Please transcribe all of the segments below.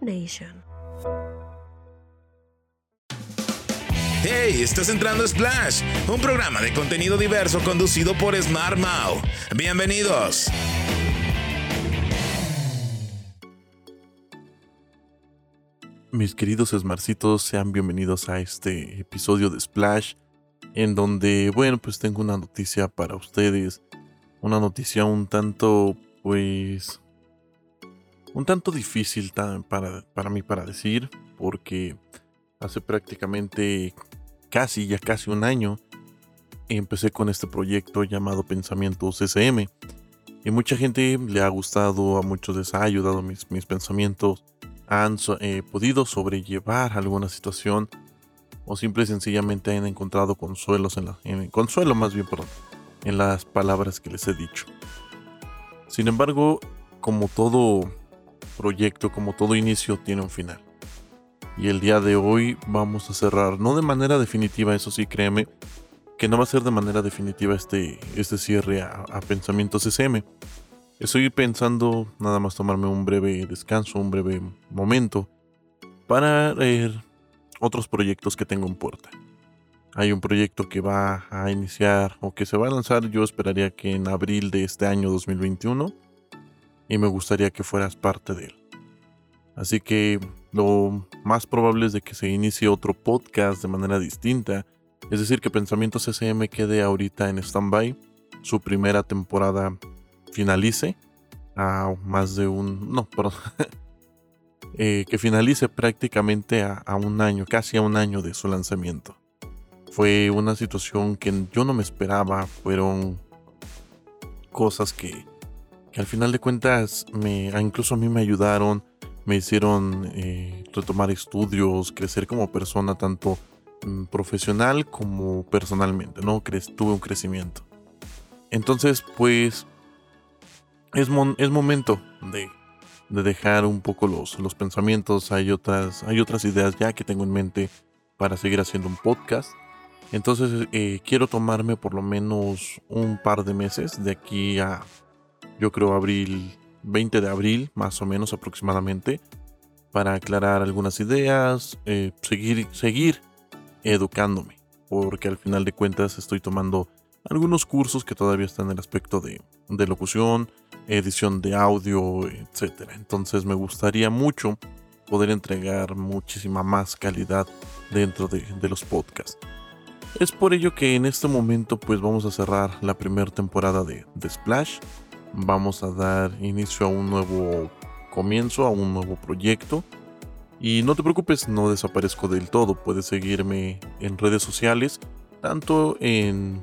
Nation. Hey, estás entrando a Splash, un programa de contenido diverso conducido por Smart Mau. Bienvenidos. Mis queridos Smarcitos, sean bienvenidos a este episodio de Splash, en donde, bueno, pues tengo una noticia para ustedes. Una noticia un tanto, pues, un tanto difícil para, para mí para decir, porque hace prácticamente casi, ya casi un año, empecé con este proyecto llamado Pensamientos SM. Y mucha gente le ha gustado, a muchos les ha ayudado mis, mis pensamientos, han eh, podido sobrellevar alguna situación o simple y sencillamente han encontrado consuelos en la, consuelo más bien, perdón, en las palabras que les he dicho. Sin embargo, como todo proyecto, como todo inicio, tiene un final. Y el día de hoy vamos a cerrar, no de manera definitiva, eso sí, créeme, que no va a ser de manera definitiva este, este cierre a, Pensamientos SM. Estoy pensando nada más tomarme un breve descanso, un breve momento, para ver otros proyectos que tengo en puerta. Hay un proyecto que va a iniciar o que se va a lanzar, yo esperaría que en abril de este año 2021, y me gustaría que fueras parte de él. Así que lo más probable es de que se inicie otro podcast de manera distinta. Es decir, que Pensamientos SM quede ahorita en stand-by. Su primera temporada finalice a más de un... No, perdón. Eh, que finalice prácticamente a, un año, casi a un año de su lanzamiento. Fue una situación que yo no me esperaba. Fueron cosas que, que al final de cuentas me, incluso a mí me ayudaron me hicieron eh, retomar estudios, crecer como persona, tanto mm, profesional como personalmente, ¿no? tuve un crecimiento. Entonces, pues, es, es momento de, dejar un poco los, los pensamientos. Hay otras, hay otras ideas ya que tengo en mente para seguir haciendo un podcast. Entonces, eh, quiero tomarme por lo menos un par de meses de aquí a, yo creo, abril 20 de abril, más o menos aproximadamente, para aclarar algunas ideas, eh, seguir, seguir educándome, porque al final de cuentas estoy tomando algunos cursos que todavía están en el aspecto de, locución, edición de audio, etc. Entonces me gustaría mucho poder entregar muchísima más calidad dentro de, los podcasts. Es por ello que en este momento pues vamos a cerrar la primera temporada de, de Splash vamos a dar inicio a un nuevo comienzo, a un nuevo proyecto. Y no te preocupes, no desaparezco del todo. Puedes seguirme en redes sociales, tanto en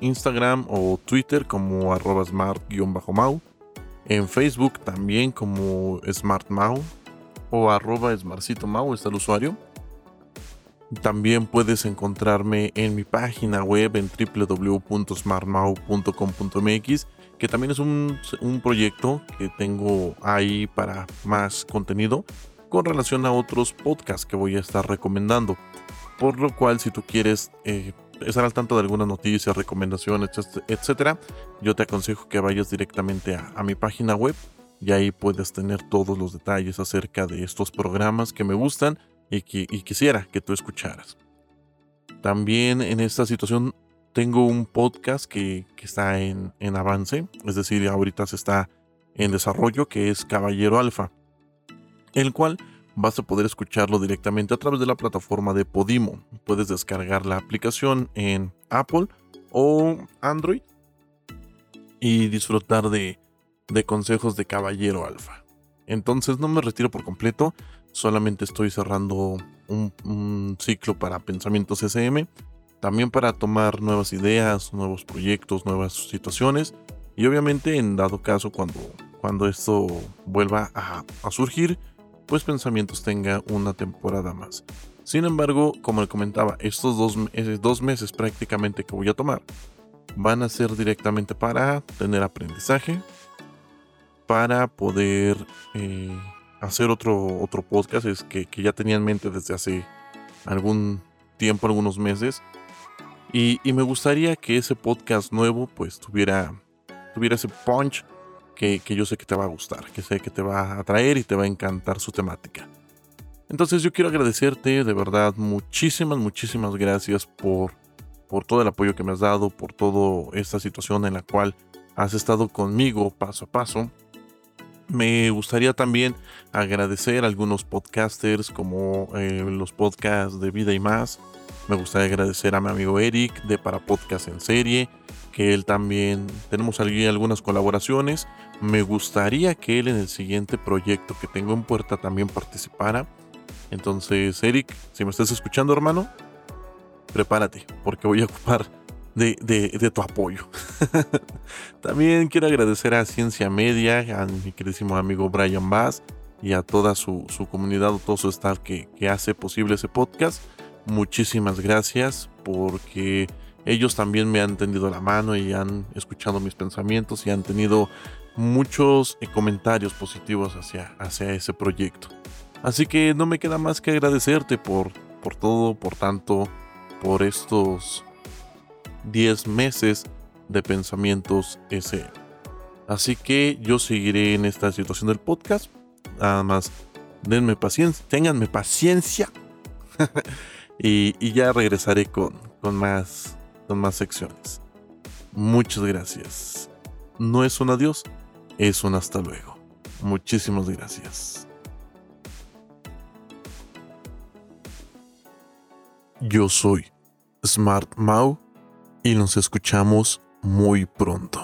Instagram o Twitter como smart-mau. En Facebook también como smartmau o arroba smartcitomau está el usuario. También puedes encontrarme en mi página web en www.smartmau.com.mx que también es un, proyecto que tengo ahí para más contenido con relación a otros podcasts que voy a estar recomendando. Por lo cual, si tú quieres eh, estar al tanto de algunas noticias, recomendaciones, etcétera, yo te aconsejo que vayas directamente a, mi página web y ahí puedes tener todos los detalles acerca de estos programas que me gustan y que y quisiera que tú escucharas. También en esta situación tengo un podcast que, está en, avance, es decir, ahorita se está en desarrollo, que es Caballero Alfa, el cual vas a poder escucharlo directamente a través de la plataforma de Podimo. Puedes descargar la aplicación en Apple o Android y disfrutar de, consejos de Caballero Alfa. Entonces no me retiro por completo, solamente estoy cerrando un, un ciclo para Pensamientos SM también para tomar nuevas ideas, nuevos proyectos, nuevas situaciones y obviamente en dado caso cuando, cuando esto vuelva a, surgir, pues pensamientos tenga una temporada más. Sin embargo, como le comentaba, estos dos, dos meses prácticamente que voy a tomar van a ser directamente para tener aprendizaje, para poder eh, hacer otro, otro podcast es que, que ya tenía en mente desde hace algún tiempo, algunos meses, y, me gustaría que ese podcast nuevo pues tuviera, tuviera ese punch que, que yo sé que te va a gustar, que sé que te va a atraer y te va a encantar su temática. Entonces yo quiero agradecerte de verdad muchísimas, muchísimas gracias por, por todo el apoyo que me has dado, por toda esta situación en la cual has estado conmigo paso a paso. Me gustaría también agradecer a algunos podcasters como eh, los podcasts de Vida y Más. Me gustaría agradecer a mi amigo Eric de Para Podcast en Serie, que él también tenemos algunas colaboraciones. Me gustaría que él en el siguiente proyecto que tengo en puerta también participara. Entonces, Eric, si me estás escuchando, hermano, prepárate, porque voy a ocupar de, tu apoyo. También quiero agradecer a Ciencia Media, a mi queridísimo amigo Brian Bass y a toda su, comunidad, o todo su staff que, que hace posible ese podcast. Muchísimas gracias porque ellos también me han tendido la mano y han escuchado mis pensamientos y han tenido muchos eh, comentarios positivos hacia, hacia ese proyecto. Así que no me queda más que agradecerte por, por todo, por tanto, por estos 10 meses de pensamientos Así que yo seguiré en esta situación del podcast. Nada más, denme paciencia, tenganme paciencia. Y, ya regresaré con, con, más, con más secciones. Muchas gracias. No es un adiós, es un hasta luego. Muchísimas gracias. Yo soy Smart Mau y nos escuchamos muy pronto.